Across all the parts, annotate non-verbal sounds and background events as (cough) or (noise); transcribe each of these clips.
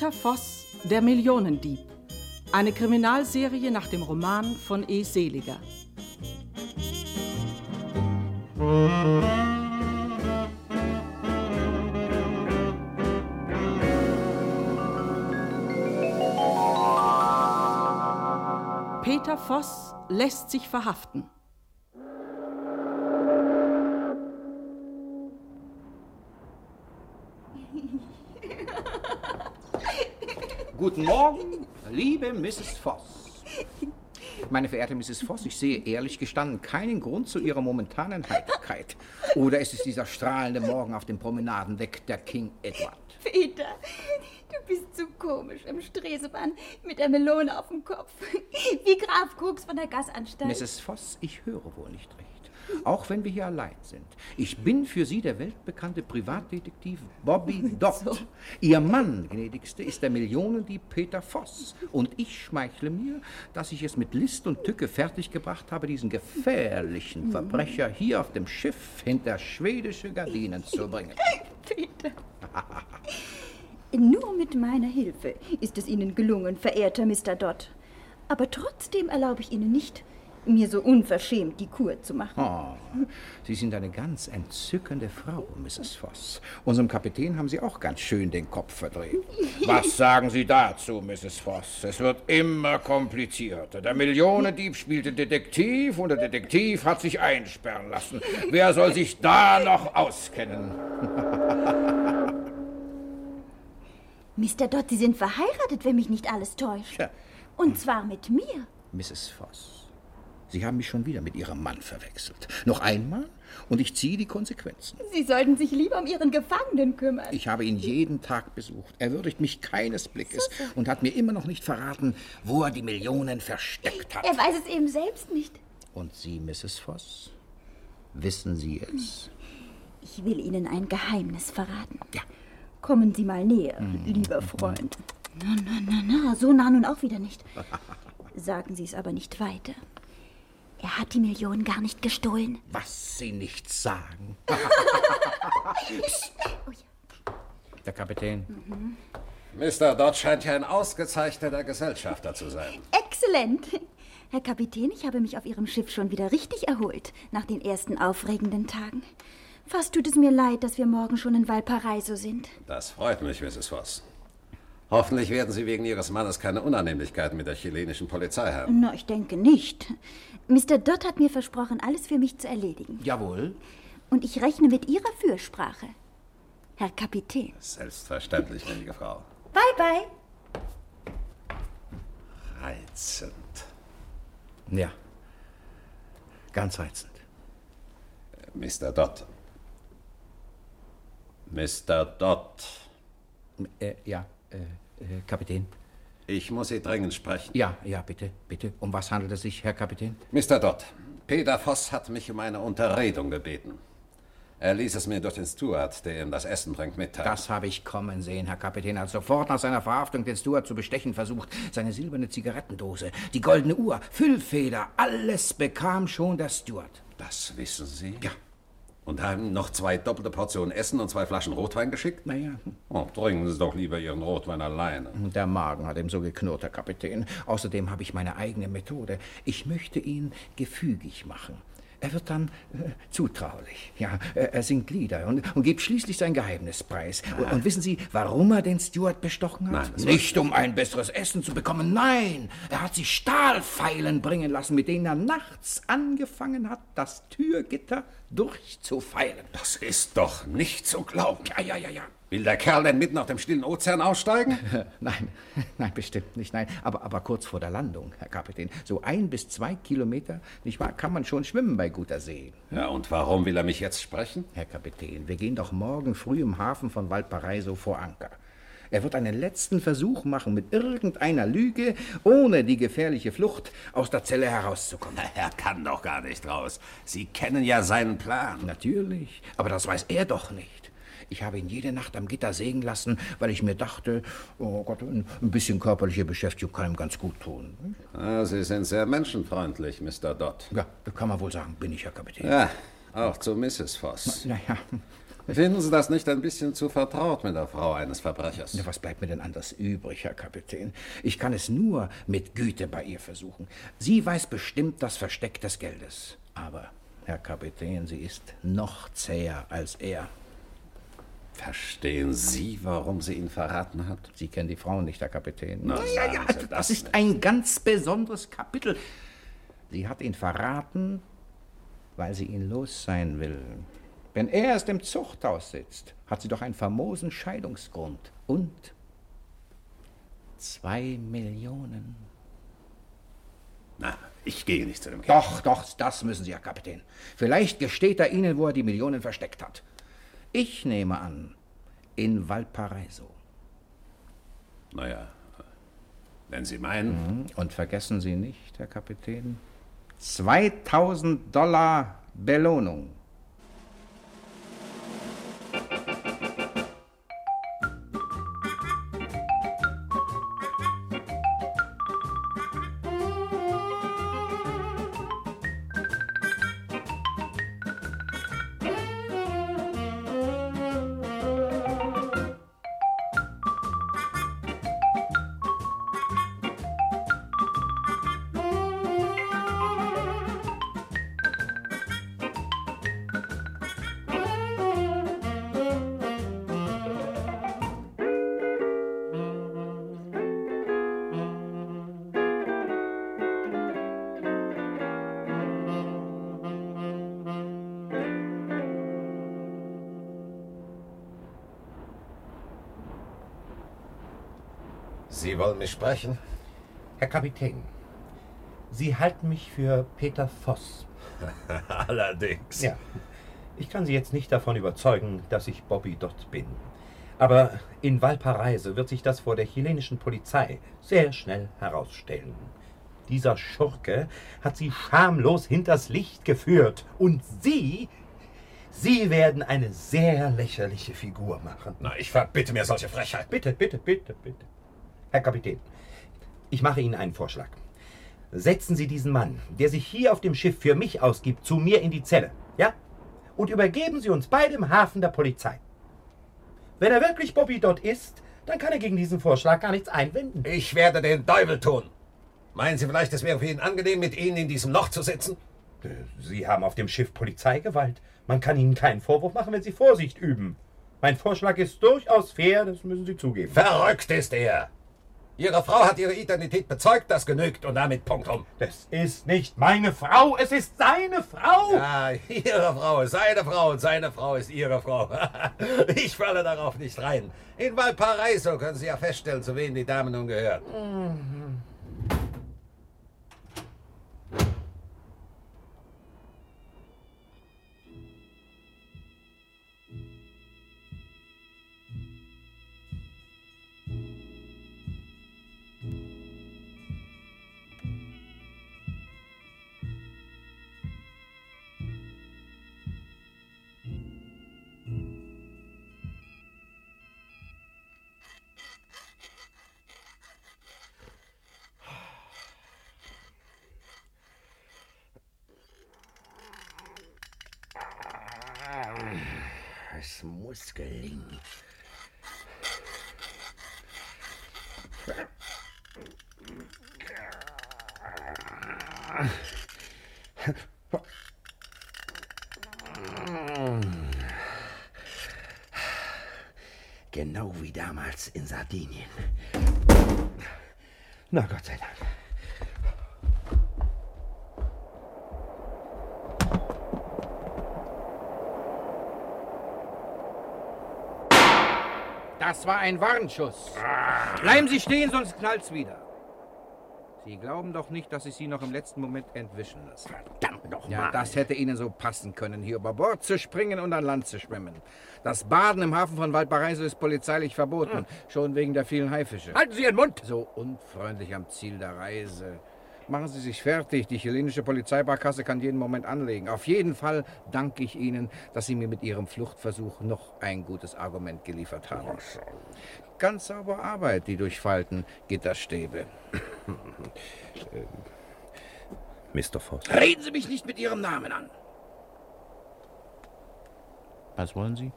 Peter Voss, der Millionendieb. Eine Kriminalserie nach dem Roman von E. Seliger. Peter Voss lässt sich verhaften. Guten Morgen, liebe Mrs. Voss. Meine verehrte Mrs. Voss, ich sehe ehrlich gestanden keinen Grund zu Ihrer momentanen Heiterkeit. Oder ist es dieser strahlende Morgen auf dem Promenadendeck der King Edward? Peter, du bist zu komisch im Stresemann mit der Melone auf dem Kopf. Wie Graf Krux von der Gasanstalt. Mrs. Voss, ich höre wohl nicht recht. Auch wenn wir hier allein sind. Ich bin für Sie der weltbekannte Privatdetektiv Bobby Dott. (laughs) So. Ihr Mann, gnädigste, ist der Millionendieb Peter Voss. Und ich schmeichle mir, dass ich es mit List und Tücke fertiggebracht habe, diesen gefährlichen mhm. Verbrecher hier auf dem Schiff hinter schwedische Gardinen zu bringen. (laughs) Peter. Nur mit meiner Hilfe ist es Ihnen gelungen, verehrter Mr. Dodd. Aber trotzdem erlaube ich Ihnen nicht, mir so unverschämt die Kur zu machen. Oh, Sie sind eine ganz entzückende Frau, Mrs. Voss. Unserem Kapitän haben Sie auch ganz schön den Kopf verdreht. Was (laughs) sagen Sie dazu, Mrs. Voss? Es wird immer komplizierter. Der Millionendieb spielte Detektiv und der Detektiv hat sich einsperren lassen. Wer soll sich da noch auskennen? (laughs) Mr. Dodd, Sie sind verheiratet, wenn mich nicht alles täuscht. Und zwar mit mir. Mrs. Voss. Sie haben mich schon wieder mit Ihrem Mann verwechselt. Noch einmal und ich ziehe die Konsequenzen. Sie sollten sich lieber um Ihren Gefangenen kümmern. Ich habe ihn jeden Tag besucht. Er würdigt mich keines Blickes so, so. und hat mir immer noch nicht verraten, wo er die Millionen versteckt hat. Er weiß es eben selbst nicht. Und Sie, Mrs. Voss, wissen Sie es? Ich will Ihnen ein Geheimnis verraten. Ja. Kommen Sie mal näher, mhm. lieber Freund. Na, na, na, na, so nah nun auch wieder nicht. (laughs) Sagen Sie es aber nicht weiter. Er hat die Millionen gar nicht gestohlen. Was Sie nicht sagen. (laughs) oh ja. Der Kapitän. Mhm. Mr. Dodd scheint ja ein ausgezeichneter Gesellschafter zu sein. Exzellent. Herr Kapitän, ich habe mich auf Ihrem Schiff schon wieder richtig erholt nach den ersten aufregenden Tagen. Fast tut es mir leid, dass wir morgen schon in Valparaiso sind. Das freut mich, Mrs. Voss. Hoffentlich werden Sie wegen Ihres Mannes keine Unannehmlichkeiten mit der chilenischen Polizei haben. Na, ich denke nicht. Mr. Dodd hat mir versprochen, alles für mich zu erledigen. Jawohl. Und ich rechne mit Ihrer Fürsprache, Herr Kapitän. Selbstverständlich, gnädige Frau. Bye, bye. Reizend. Ja, ganz reizend. Mr. Dodd. Mr. Dodd. Äh, ja, äh, äh, Kapitän. Ich muss Sie dringend sprechen. Ja, ja, bitte, bitte. Um was handelt es sich, Herr Kapitän? Mr. Dodd, Peter Voss hat mich um eine Unterredung gebeten. Er ließ es mir durch den Steward, der ihm das Essen bringt, mitteilen. Das habe ich kommen sehen, Herr Kapitän, als sofort nach seiner Verhaftung den Steward zu bestechen versucht. Seine silberne Zigarettendose, die goldene Uhr, Füllfeder, alles bekam schon der Steward. Das wissen Sie? Ja, und haben noch zwei doppelte Portionen Essen und zwei Flaschen Rotwein geschickt? Naja. Oh, trinken Sie doch lieber Ihren Rotwein alleine. Der Magen hat ihm so geknurrt, Herr Kapitän. Außerdem habe ich meine eigene Methode. Ich möchte ihn gefügig machen. Er wird dann äh, zutraulich. Ja, er, er singt Lieder und, und gibt schließlich sein Geheimnis preis. Und, und, wissen Sie, warum er den Steward bestochen hat? Nein, Nicht um ein besseres Essen zu bekommen. Nein, er hat sich Stahlpfeilen bringen lassen, mit denen er nachts angefangen hat, das Türgitter durchzufeilen. Das ist doch nicht zu glauben. Ja, ja, ja, ja. Will der Kerl denn mitten auf dem stillen Ozean aussteigen? (laughs) nein, (laughs) nein, bestimmt nicht, nein. Aber, aber kurz vor der Landung, Herr Kapitän. So ein bis zwei Kilometer, nicht wahr, kann man schon schwimmen bei guter See. Ja, und warum will er mich jetzt sprechen? Herr Kapitän, wir gehen doch morgen früh im Hafen von Valparaiso vor Anker. Er wird einen letzten Versuch machen, mit irgendeiner Lüge, ohne die gefährliche Flucht, aus der Zelle herauszukommen. (laughs) Er kann doch gar nicht raus. Sie kennen ja seinen Plan. Natürlich, aber das weiß er doch nicht. Ich habe ihn jede Nacht am Gitter sägen lassen, weil ich mir dachte, oh Gott, ein bisschen körperliche Beschäftigung kann ihm ganz gut tun. Ah, Sie sind sehr menschenfreundlich, Mr. Dodd. Ja, kann man wohl sagen, bin ich, Herr Kapitän. Ja, auch zu Mrs. Voss. Naja. Finden Sie das nicht ein bisschen zu vertraut mit der Frau eines Verbrechers? Was bleibt mir denn anders übrig, Herr Kapitän? Ich kann es nur mit Güte bei ihr versuchen. Sie weiß bestimmt das Versteck des Geldes. Aber, Herr Kapitän, sie ist noch zäher als er. Verstehen Sie, warum sie ihn verraten hat? Sie kennen die Frauen nicht, Herr Kapitän. Na, ja, ja, das, das ist ein ganz besonderes Kapitel. Sie hat ihn verraten, weil sie ihn los sein will. Wenn er erst im Zuchthaus sitzt, hat sie doch einen famosen Scheidungsgrund. Und zwei Millionen. Na, ich gehe nicht zu dem Kerl. Doch, doch, das müssen Sie, Herr Kapitän. Vielleicht gesteht er Ihnen, wo er die Millionen versteckt hat. Ich nehme an, in Valparaiso. Naja, wenn Sie meinen. Mhm. Und vergessen Sie nicht, Herr Kapitän, 2000 Dollar Belohnung. Wollen mich sprechen? Herr Kapitän, Sie halten mich für Peter Voss. (laughs) Allerdings. Ja. Ich kann Sie jetzt nicht davon überzeugen, dass ich Bobby dort bin. Aber in Valparaiso wird sich das vor der chilenischen Polizei sehr schnell herausstellen. Dieser Schurke hat Sie schamlos hinters Licht geführt. Und Sie, Sie werden eine sehr lächerliche Figur machen. Na, ich verbitte mir solche Frechheit. Bitte, bitte, bitte, bitte. Herr Kapitän, ich mache Ihnen einen Vorschlag. Setzen Sie diesen Mann, der sich hier auf dem Schiff für mich ausgibt, zu mir in die Zelle, ja? Und übergeben Sie uns beide im Hafen der Polizei. Wenn er wirklich Bobby dort ist, dann kann er gegen diesen Vorschlag gar nichts einwenden. Ich werde den Teufel tun. Meinen Sie vielleicht, es wäre für ihn angenehm, mit Ihnen in diesem Loch zu sitzen? Äh, Sie haben auf dem Schiff Polizeigewalt. Man kann Ihnen keinen Vorwurf machen, wenn Sie Vorsicht üben. Mein Vorschlag ist durchaus fair, das müssen Sie zugeben. Verrückt ist er. Ihre Frau hat ihre Identität bezeugt, das genügt und damit Punkt um. Das ist nicht meine Frau, es ist seine Frau. Ja, ihre Frau ist seine Frau und seine Frau ist ihre Frau. (laughs) ich falle darauf nicht rein. In Valparaiso können Sie ja feststellen, zu wem die Dame nun gehört. Mhm. Gelingen. Genau wie damals in Sardinien. Na Gott sei Dank. Das war ein Warnschuss. Bleiben Sie stehen, sonst knallt's wieder. Sie glauben doch nicht, dass ich Sie noch im letzten Moment entwischen lasse. Verdammt noch Ja, das hätte Ihnen so passen können, hier über Bord zu springen und an Land zu schwimmen. Das Baden im Hafen von Valparaiso ist polizeilich verboten, schon wegen der vielen Haifische. Halten Sie Ihren Mund! So unfreundlich am Ziel der Reise. Machen Sie sich fertig. Die chilenische Polizeibarkasse kann jeden Moment anlegen. Auf jeden Fall danke ich Ihnen, dass Sie mir mit Ihrem Fluchtversuch noch ein gutes Argument geliefert haben. Ganz saubere Arbeit, die durchfalten Gitterstäbe. Mr. Voss. Reden Sie mich nicht mit Ihrem Namen an. Was wollen Sie?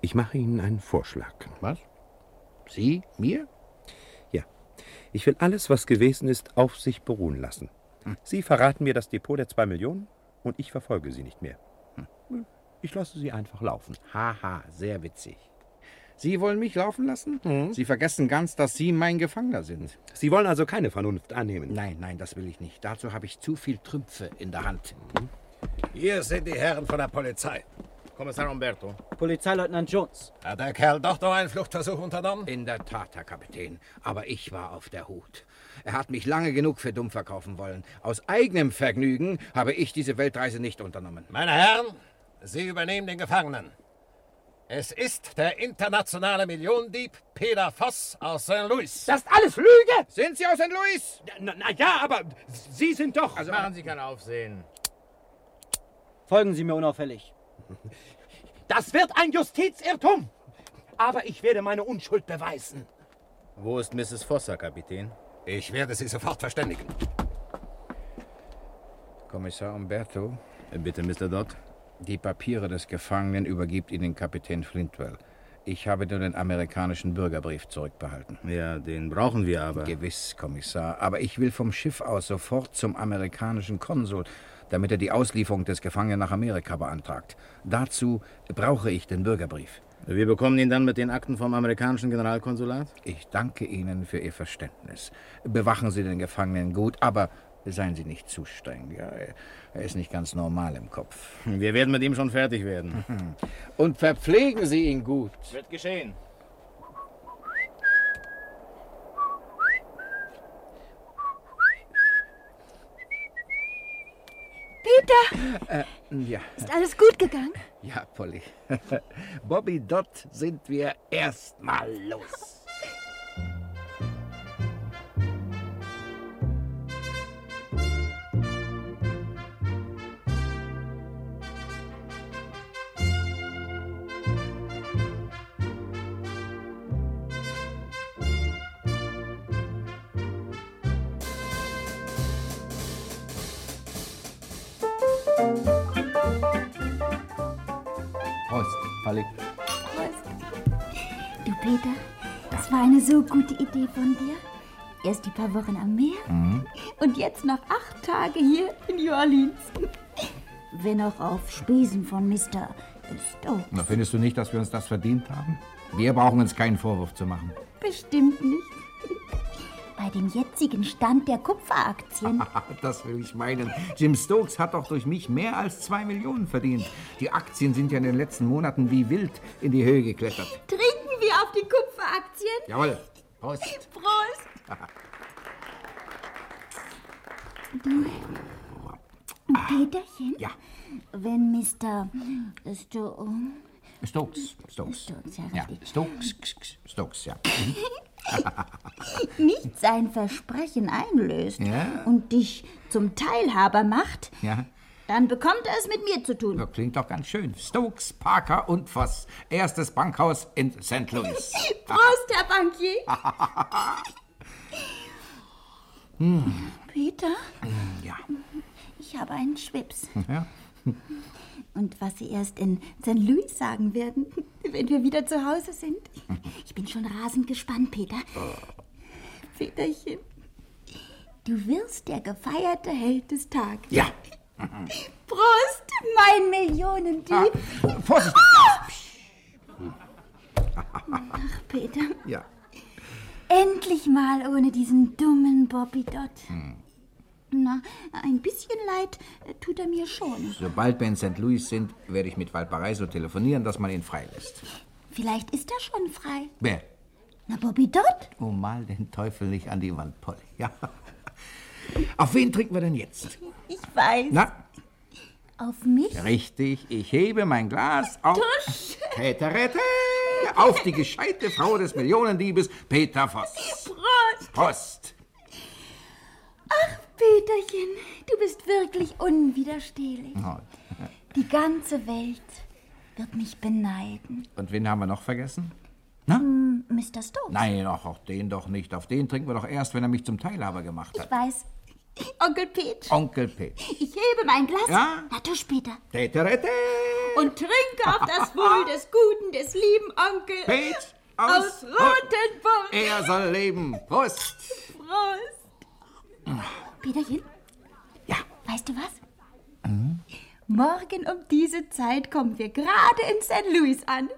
Ich mache Ihnen einen Vorschlag. Was? Sie? Mir? Ich will alles, was gewesen ist, auf sich beruhen lassen. Hm. Sie verraten mir das Depot der zwei Millionen und ich verfolge Sie nicht mehr. Hm. Ich lasse Sie einfach laufen. Haha, sehr witzig. Sie wollen mich laufen lassen? Mhm. Sie vergessen ganz, dass Sie mein Gefangener sind. Sie wollen also keine Vernunft annehmen? Nein, nein, das will ich nicht. Dazu habe ich zu viel Trümpfe in der Hand. Hier sind die Herren von der Polizei. Kommissar Umberto. Polizeileutnant Jones. Hat der Kerl doch noch einen Fluchtversuch unternommen? In der Tat, Herr Kapitän. Aber ich war auf der Hut. Er hat mich lange genug für dumm verkaufen wollen. Aus eigenem Vergnügen habe ich diese Weltreise nicht unternommen. Meine Herren, Sie übernehmen den Gefangenen. Es ist der internationale Millionendieb Peter Voss aus St. Louis. Das ist alles Lüge! Sind Sie aus St. Louis? Na, na ja, aber Sie sind doch. Also machen Sie kein Aufsehen. Folgen Sie mir unauffällig. Das wird ein Justizirrtum. Aber ich werde meine Unschuld beweisen. Wo ist Mrs. Foster, Kapitän? Ich werde Sie sofort verständigen. Kommissar Umberto. Bitte, Mr. Dodd. Die Papiere des Gefangenen übergibt Ihnen Kapitän Flintwell. Ich habe nur den amerikanischen Bürgerbrief zurückbehalten. Ja, den brauchen wir aber. Gewiss, Kommissar. Aber ich will vom Schiff aus sofort zum amerikanischen Konsul, damit er die Auslieferung des Gefangenen nach Amerika beantragt. Dazu brauche ich den Bürgerbrief. Wir bekommen ihn dann mit den Akten vom amerikanischen Generalkonsulat? Ich danke Ihnen für Ihr Verständnis. Bewachen Sie den Gefangenen gut, aber Seien Sie nicht zu streng. Ja, er ist nicht ganz normal im Kopf. Wir werden mit ihm schon fertig werden. (laughs) Und verpflegen Sie ihn gut. Wird geschehen. Peter! Äh, ja. Ist alles gut gegangen? Ja, Polly. (laughs) Bobby Dott sind wir erstmal los. Du, Peter, das war eine so gute Idee von dir. Erst die paar Wochen am Meer mhm. und jetzt noch acht Tage hier in New Orleans. Wenn auch auf Spesen von Mr. Stokes. Na, findest du nicht, dass wir uns das verdient haben? Wir brauchen uns keinen Vorwurf zu machen. Bestimmt nicht bei dem jetzigen Stand der Kupferaktien. (laughs) das will ich meinen. Jim Stokes hat doch durch mich mehr als zwei Millionen verdient. Die Aktien sind ja in den letzten Monaten wie wild in die Höhe geklettert. Trinken wir auf die Kupferaktien? Jawohl. Prost. (laughs) Prost. du, Peterchen? Ja. Wenn Mr. Sto Stokes. Stokes. Stokes, ja, ja. Stokes. Stokes, ja. (laughs) Nicht sein Versprechen einlöst ja. und dich zum Teilhaber macht, ja. dann bekommt er es mit mir zu tun. Das klingt doch ganz schön. Stokes, Parker und Voss. Erstes Bankhaus in St. Louis. (laughs) Prost, Herr Bankier. (laughs) hm. Peter? Ja. Ich habe einen Schwips. Ja. Und was Sie erst in St. Louis sagen werden, (laughs) wenn wir wieder zu Hause sind. Ich bin schon rasend gespannt, Peter. Peterchen, du wirst der gefeierte Held des Tages. Ja. Prost, mein Millionendieb. Ah, Vorsicht! Ach, Peter. Ja. Endlich mal ohne diesen dummen Bobby Dot. Hm. Na, ein bisschen leid äh, tut er mir schon. Sobald wir in St. Louis sind, werde ich mit Valparaiso telefonieren, dass man ihn freilässt. Vielleicht ist er schon frei. Wer? Na, Bobby Dott. Oh, mal den Teufel nicht an die Wand, Polly. Ja. (laughs) Auf wen trinken wir denn jetzt? Ich weiß. Na? Auf mich? Richtig, ich hebe mein Glas auf. Tusch! Täterette! Auf die gescheite Frau des Millionendiebes, Peter Voss. Prost! Prost! Peterchen, du bist wirklich unwiderstehlich. Oh. Die ganze Welt wird mich beneiden. Und wen haben wir noch vergessen? Hm, Mr. Stokes. Nein, ach, auch den doch nicht. Auf den trinken wir doch erst, wenn er mich zum Teilhaber gemacht Ich hat. weiß. (laughs) Onkel Pete, Onkel Pete. ich hebe mein Glas. Ja? Na, du später. Teterete. Und trinke auf das (laughs) Wohl des guten, des lieben Onkel Pete aus aus Rotenburg. Er soll leben. Prost. Prost. Peterchen? Ja. Weißt du was? Morgen um diese Zeit kommen wir gerade in St. Louis an.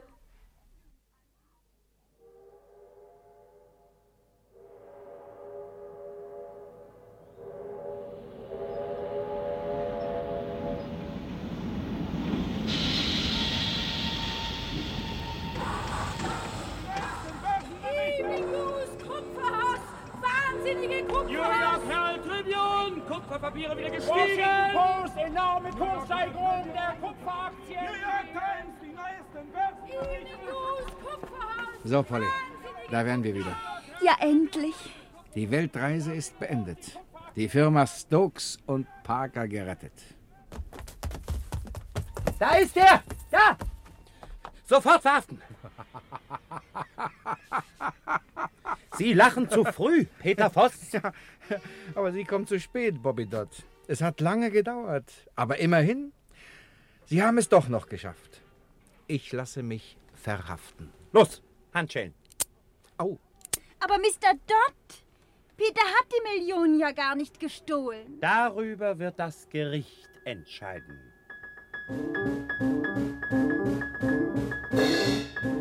Kupferpapiere wieder gestiegen. Post, enorme Kurssteigerung der Kupferaktien. New York Times, die neuesten Börsen. So, Polly, da wären wir wieder. Ja, endlich. Die Weltreise ist beendet. Die Firma Stokes und Parker gerettet. Da ist er! Da! Sofort verhaften! (laughs) Sie lachen zu früh, Peter Voss. (laughs) Ja, aber Sie kommen zu spät, Bobby Dodd. Es hat lange gedauert. Aber immerhin, Sie haben es doch noch geschafft. Ich lasse mich verhaften. Los, Handschellen. Au. Aber Mr. Dodd, Peter hat die Millionen ja gar nicht gestohlen. Darüber wird das Gericht entscheiden.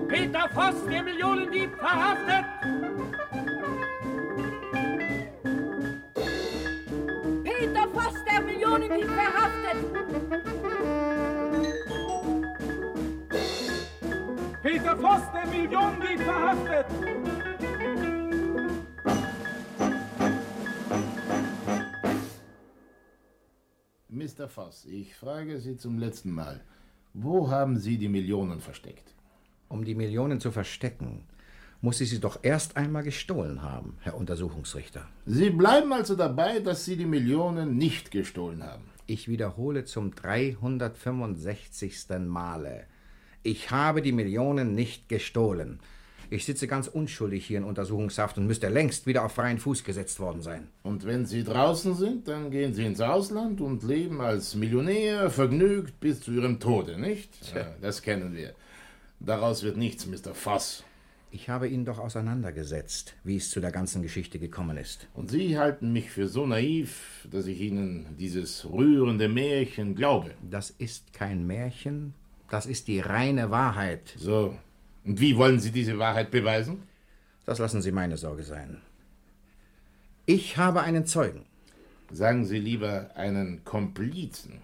Peter Voss, der Millionendieb, verhaftet. Millionendieb, verhaftet. Peter Voss, der Millionendieb, verhaftet. Mr. Voss, ich frage Sie zum letzten Mal. Wo haben Sie die Millionen versteckt? Um die Millionen zu verstecken, muss ich sie doch erst einmal gestohlen haben, Herr Untersuchungsrichter. Sie bleiben also dabei, dass Sie die Millionen nicht gestohlen haben. Ich wiederhole zum 365. Male. Ich habe die Millionen nicht gestohlen. Ich sitze ganz unschuldig hier in Untersuchungshaft und müsste längst wieder auf freien Fuß gesetzt worden sein. Und wenn Sie draußen sind, dann gehen Sie ins Ausland und leben als Millionär vergnügt bis zu Ihrem Tode, nicht? Ja, das kennen wir. Daraus wird nichts, Mr. Voss. Ich habe ihn doch auseinandergesetzt, wie es zu der ganzen Geschichte gekommen ist. Und Sie halten mich für so naiv, dass ich Ihnen dieses rührende Märchen glaube. Das ist kein Märchen, das ist die reine Wahrheit. So. Und wie wollen Sie diese Wahrheit beweisen? Das lassen Sie meine Sorge sein. Ich habe einen Zeugen. Sagen Sie lieber einen Komplizen.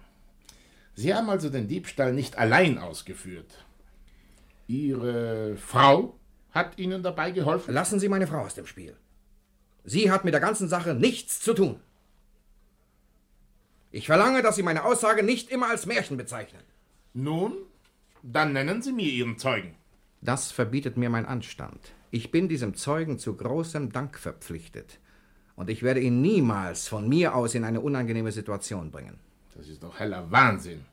Sie haben also den Diebstahl nicht allein ausgeführt. Ihre Frau hat Ihnen dabei geholfen? Lassen Sie meine Frau aus dem Spiel. Sie hat mit der ganzen Sache nichts zu tun. Ich verlange, dass Sie meine Aussage nicht immer als Märchen bezeichnen. Nun, dann nennen Sie mir Ihren Zeugen. Das verbietet mir mein Anstand. Ich bin diesem Zeugen zu großem Dank verpflichtet. Und ich werde ihn niemals von mir aus in eine unangenehme Situation bringen. Das ist doch heller Wahnsinn.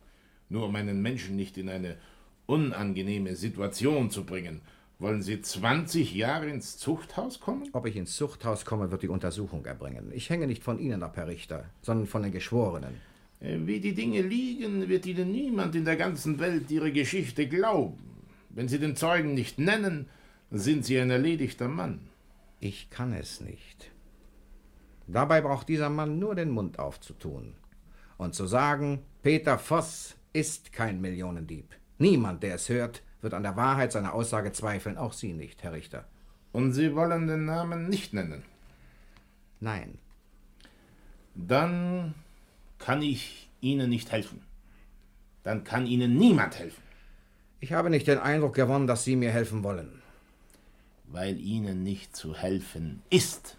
Nur um einen Menschen nicht in eine unangenehme Situation zu bringen. Wollen Sie 20 Jahre ins Zuchthaus kommen? Ob ich ins Zuchthaus komme, wird die Untersuchung erbringen. Ich hänge nicht von Ihnen ab, Herr Richter, sondern von den Geschworenen. Äh, Wie die Dinge liegen, wird Ihnen niemand in der ganzen Welt Ihre Geschichte glauben. Wenn Sie den Zeugen nicht nennen, sind Sie ein erledigter Mann. Ich kann es nicht. Dabei braucht dieser Mann nur den Mund aufzutun und zu sagen, Peter Voss ist kein Millionendieb. Niemand, der es hört, wird an der Wahrheit seiner Aussage zweifeln, auch Sie nicht, Herr Richter. Und Sie wollen den Namen nicht nennen? Nein. Dann kann ich Ihnen nicht helfen. Dann kann Ihnen niemand helfen. Ich habe nicht den Eindruck gewonnen, dass Sie mir helfen wollen. Weil Ihnen nicht zu helfen ist.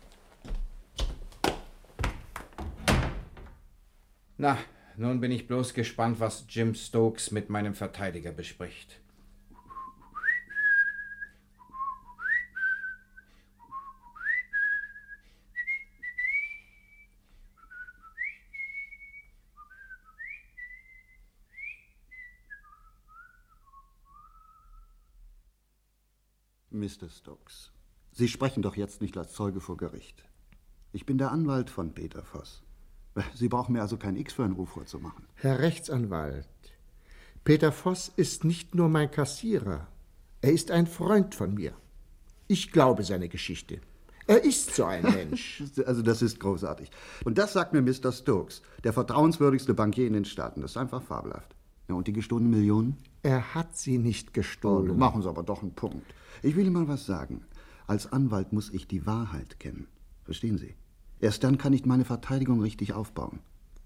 Na, nun bin ich bloß gespannt, was Jim Stokes mit meinem Verteidiger bespricht. Mr. Stokes, Sie sprechen doch jetzt nicht als Zeuge vor Gericht. Ich bin der Anwalt von Peter Voss. Sie brauchen mir also kein X für einen Ruf vorzumachen. Herr Rechtsanwalt, Peter Voss ist nicht nur mein Kassierer, er ist ein Freund von mir. Ich glaube seine Geschichte. Er ist so ein Mensch. (laughs) Also das ist großartig. Und das sagt mir Mr. Stokes, der vertrauenswürdigste Bankier in den Staaten. Das ist einfach fabelhaft. Ja, und die gestohlenen Millionen? Er hat sie nicht gestohlen. Oh, machen Sie aber doch einen Punkt. Ich will Ihnen mal was sagen. Als Anwalt muss ich die Wahrheit kennen. Verstehen Sie? Erst dann kann ich meine Verteidigung richtig aufbauen.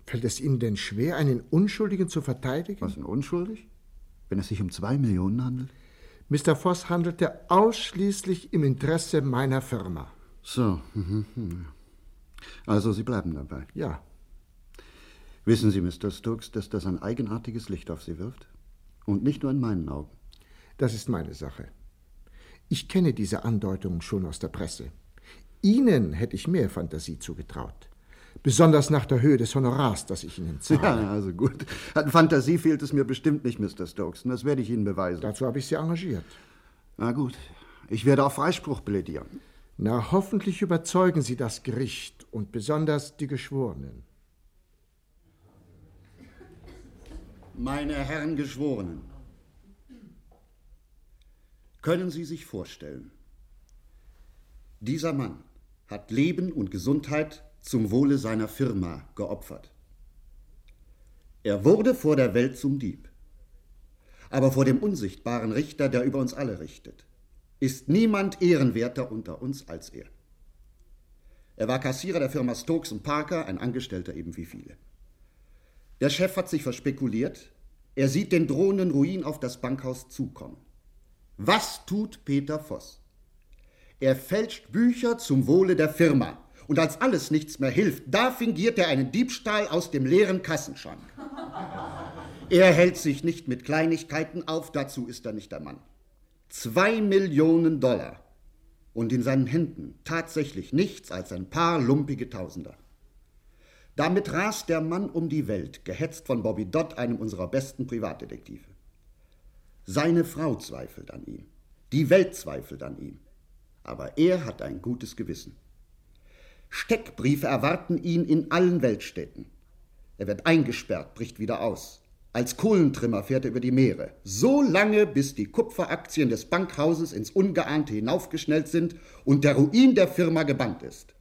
Fällt es Ihnen denn schwer, einen Unschuldigen zu verteidigen? Was, ein unschuldig? Wenn es sich um zwei Millionen handelt? Mr. Voss handelte ausschließlich im Interesse meiner Firma. So. mhm, mhm. Also Sie bleiben dabei. Ja. Wissen Sie, Mr. Stokes, dass das ein eigenartiges Licht auf Sie wirft? Und nicht nur in meinen Augen. Das ist meine Sache. Ich kenne diese Andeutungen schon aus der Presse. Ihnen hätte ich mehr Fantasie zugetraut. Besonders nach der Höhe des Honorars, das ich Ihnen (laughs) zahle. Ja, also gut. An Fantasie fehlt es mir bestimmt nicht, Mr. Stokes. Das werde ich Ihnen beweisen. Dazu habe ich Sie engagiert. Na gut. Ich werde auf Freispruch plädieren. Na, hoffentlich überzeugen Sie das Gericht und besonders die Geschworenen. Meine Herren Geschworenen, können Sie sich vorstellen, dieser Mann hat Leben und Gesundheit zum Wohle seiner Firma geopfert. Er wurde vor der Welt zum Dieb. Aber vor dem unsichtbaren Richter, der über uns alle richtet, ist niemand ehrenwerter unter uns als er. Er war Kassierer der Firma Stokes Parker, ein Angestellter eben wie viele. Der Chef hat sich verspekuliert, er sieht den drohenden Ruin auf das Bankhaus zukommen. Was tut Peter Voss? Er fälscht Bücher zum Wohle der Firma. Und als alles nichts mehr hilft, da fingiert er einen Diebstahl aus dem leeren Kassenschrank. (laughs) Er hält sich nicht mit Kleinigkeiten auf, dazu ist er nicht der Mann. Zwei Millionen Dollar. Und in seinen Händen tatsächlich nichts als ein paar lumpige Tausender. Damit rast der Mann um die Welt, gehetzt von Bobby Dodd, einem unserer besten Privatdetektive. Seine Frau zweifelt an ihm. Die Welt zweifelt an ihm. Aber er hat ein gutes Gewissen. Steckbriefe erwarten ihn in allen Weltstädten. Er wird eingesperrt, bricht wieder aus. Als Kohlentrimmer fährt er über die Meere. So lange, bis die Kupferaktien des Bankhauses ins Ungeahnte hinaufgeschnellt sind und der Ruin der Firma gebannt ist.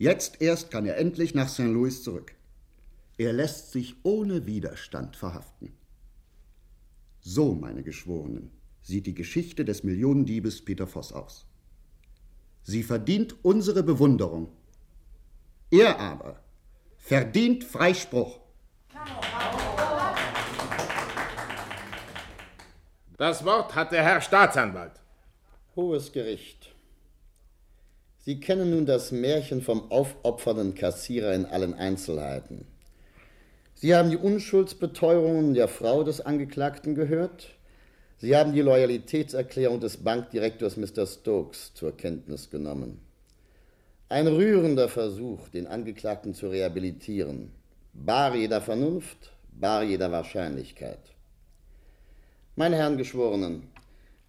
Jetzt erst kann er endlich nach St. Louis zurück. Er lässt sich ohne Widerstand verhaften. So, meine Geschworenen, sieht die Geschichte des Millionendiebes Peter Voss aus. Sie verdient unsere Bewunderung. Er aber verdient Freispruch. Das Wort hat der Herr Staatsanwalt. Hohes Gericht. Sie kennen nun das Märchen vom aufopfernden Kassierer in allen Einzelheiten. Sie haben die Unschuldsbeteuerungen der Frau des Angeklagten gehört. Sie haben die Loyalitätserklärung des Bankdirektors Mr. Stokes zur Kenntnis genommen. Ein rührender Versuch, den Angeklagten zu rehabilitieren. Bar jeder Vernunft, bar jeder Wahrscheinlichkeit. Meine Herren Geschworenen,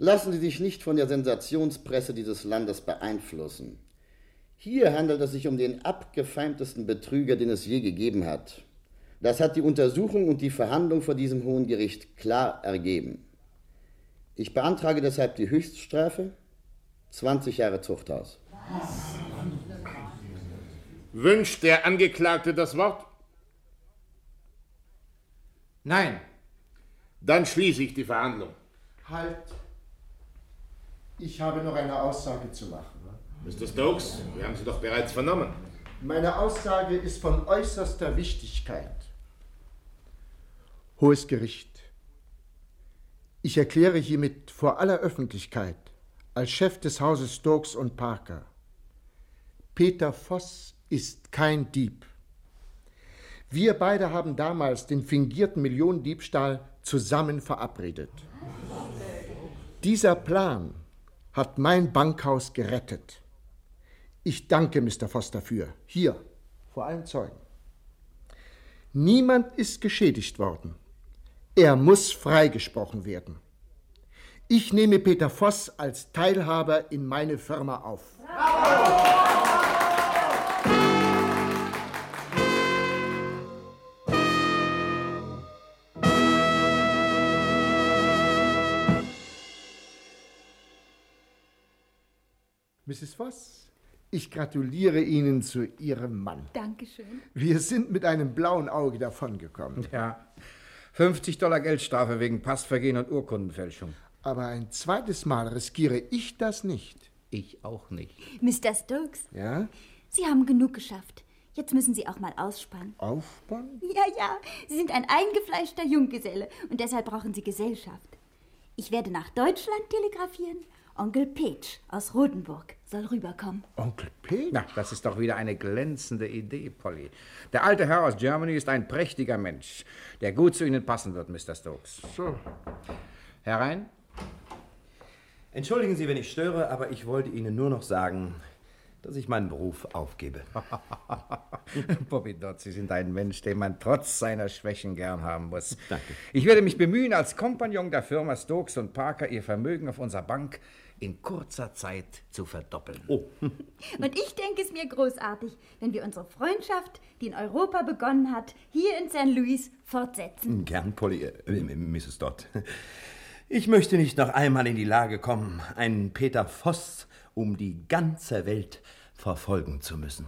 lassen Sie sich nicht von der Sensationspresse dieses Landes beeinflussen. Hier handelt es sich um den abgefeimtesten Betrüger, den es je gegeben hat. Das hat die Untersuchung und die Verhandlung vor diesem Hohen Gericht klar ergeben. Ich beantrage deshalb die Höchststrafe 20 Jahre Zuchthaus. Wünscht der Angeklagte das Wort? Nein. Dann schließe ich die Verhandlung. Halt. Ich habe noch eine Aussage zu machen. Mr. Stokes, wir haben Sie doch bereits vernommen. Meine Aussage ist von äußerster Wichtigkeit. Hohes Gericht. Ich erkläre hiermit vor aller Öffentlichkeit als Chef des Hauses Stokes und Parker, Peter Voss ist kein Dieb. Wir beide haben damals den fingierten Millionendiebstahl zusammen verabredet. Dieser Plan hat mein Bankhaus gerettet. Ich danke Mr. Voss dafür. Hier, vor allen Zeugen. Niemand ist geschädigt worden. Er muss freigesprochen werden. Ich nehme Peter Voss als Teilhaber in meine Firma auf. Mrs. Voss, ich gratuliere Ihnen zu Ihrem Mann. Dankeschön. Wir sind mit einem blauen Auge davongekommen. Ja. 50 Dollar Geldstrafe wegen Passvergehen und Urkundenfälschung. Aber ein zweites Mal riskiere ich das nicht. Ich auch nicht. Mr. Stokes, Ja? Sie haben genug geschafft. Jetzt müssen Sie auch mal ausspannen. Aufspannen? Ja, ja, Sie sind ein eingefleischter Junggeselle und deshalb brauchen Sie Gesellschaft. Ich werde nach Deutschland telegrafieren. Onkel Peach aus Rotenburg soll rüberkommen. Onkel Peach? Na, das ist doch wieder eine glänzende Idee, Polly. Der alte Herr aus Germany ist ein prächtiger Mensch, der gut zu Ihnen passen wird, Mr. Stokes. So. Herein? Entschuldigen Sie, wenn ich störe, aber ich wollte Ihnen nur noch sagen, dass ich meinen Beruf aufgebe. (laughs) Bobby Dodd, Sie sind ein Mensch, den man trotz seiner Schwächen gern haben muss. Danke. Ich werde mich bemühen, als Kompagnon der Firma Stokes und Parker Ihr Vermögen auf unserer Bank in kurzer Zeit zu verdoppeln. Oh. (laughs) Und ich denke es mir großartig, wenn wir unsere Freundschaft, die in Europa begonnen hat, hier in St. Louis fortsetzen. Gern, Polly, äh, äh, Mrs. Dodd. Ich möchte nicht noch einmal in die Lage kommen, einen Peter Voss um die ganze Welt verfolgen zu müssen.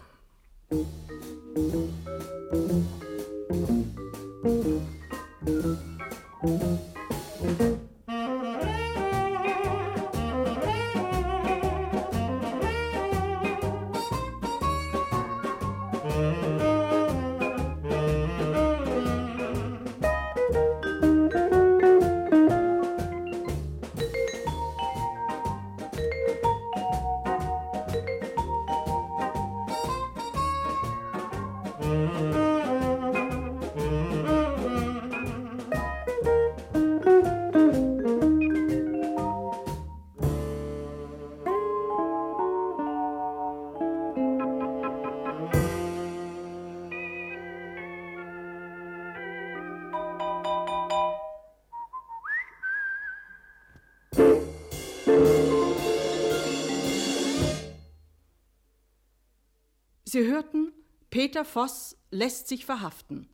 Sie hörten, Peter Voss lässt sich verhaften.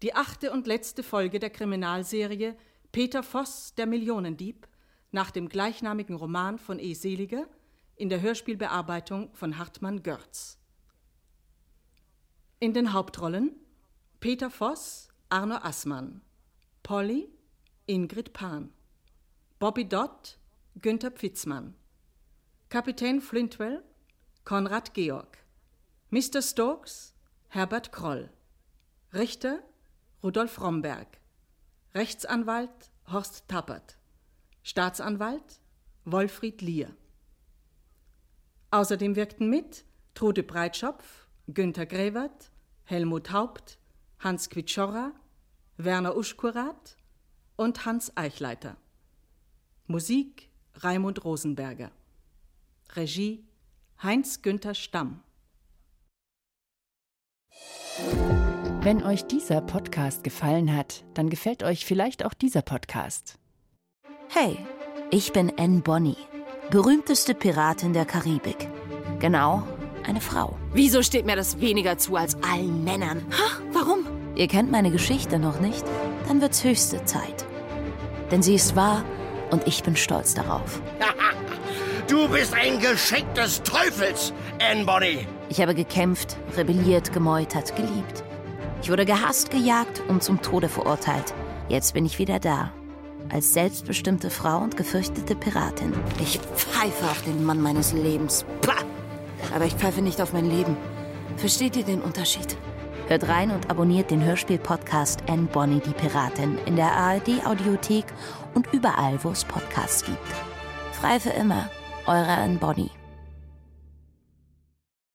Die achte und letzte Folge der Kriminalserie Peter Voss, der Millionendieb, nach dem gleichnamigen Roman von E. Seliger in der Hörspielbearbeitung von Hartmann Görz. In den Hauptrollen Peter Voss, Arno Assmann, Polly, Ingrid Pan, Bobby Dodd, Günther Pfitzmann, Kapitän Flintwell, Konrad Georg, Mr. Stokes, Herbert Kroll, Richter, Rudolf Romberg, Rechtsanwalt, Horst Tappert, Staatsanwalt, Wolfried Lier. Außerdem wirkten mit Trude Breitschopf, Günther Grewert, Helmut Haupt, Hans Quitschorra, Werner Uschkurat und Hans Eichleiter. Musik Raimund Rosenberger. Regie Heinz Günther Stamm. Wenn euch dieser Podcast gefallen hat, dann gefällt euch vielleicht auch dieser Podcast. Hey, ich bin Anne Bonny, berühmteste Piratin der Karibik. Genau, eine Frau. Wieso steht mir das weniger zu als allen Männern? Ha, warum? Ihr kennt meine Geschichte noch nicht? Dann wird's höchste Zeit. Denn sie ist wahr und ich bin stolz darauf. (laughs) Du bist ein Geschenk des Teufels, Anne Bonny. Ich habe gekämpft, rebelliert, gemeutert, geliebt. Ich wurde gehasst, gejagt und zum Tode verurteilt. Jetzt bin ich wieder da. Als selbstbestimmte Frau und gefürchtete Piratin. Ich pfeife auf den Mann meines Lebens. Pah! Aber ich pfeife nicht auf mein Leben. Versteht ihr den Unterschied? Hört rein und abonniert den Hörspiel-Podcast Anne Bonny die Piratin in der ARD-Audiothek und überall, wo es Podcasts gibt. Frei für immer, eure Anne Bonny.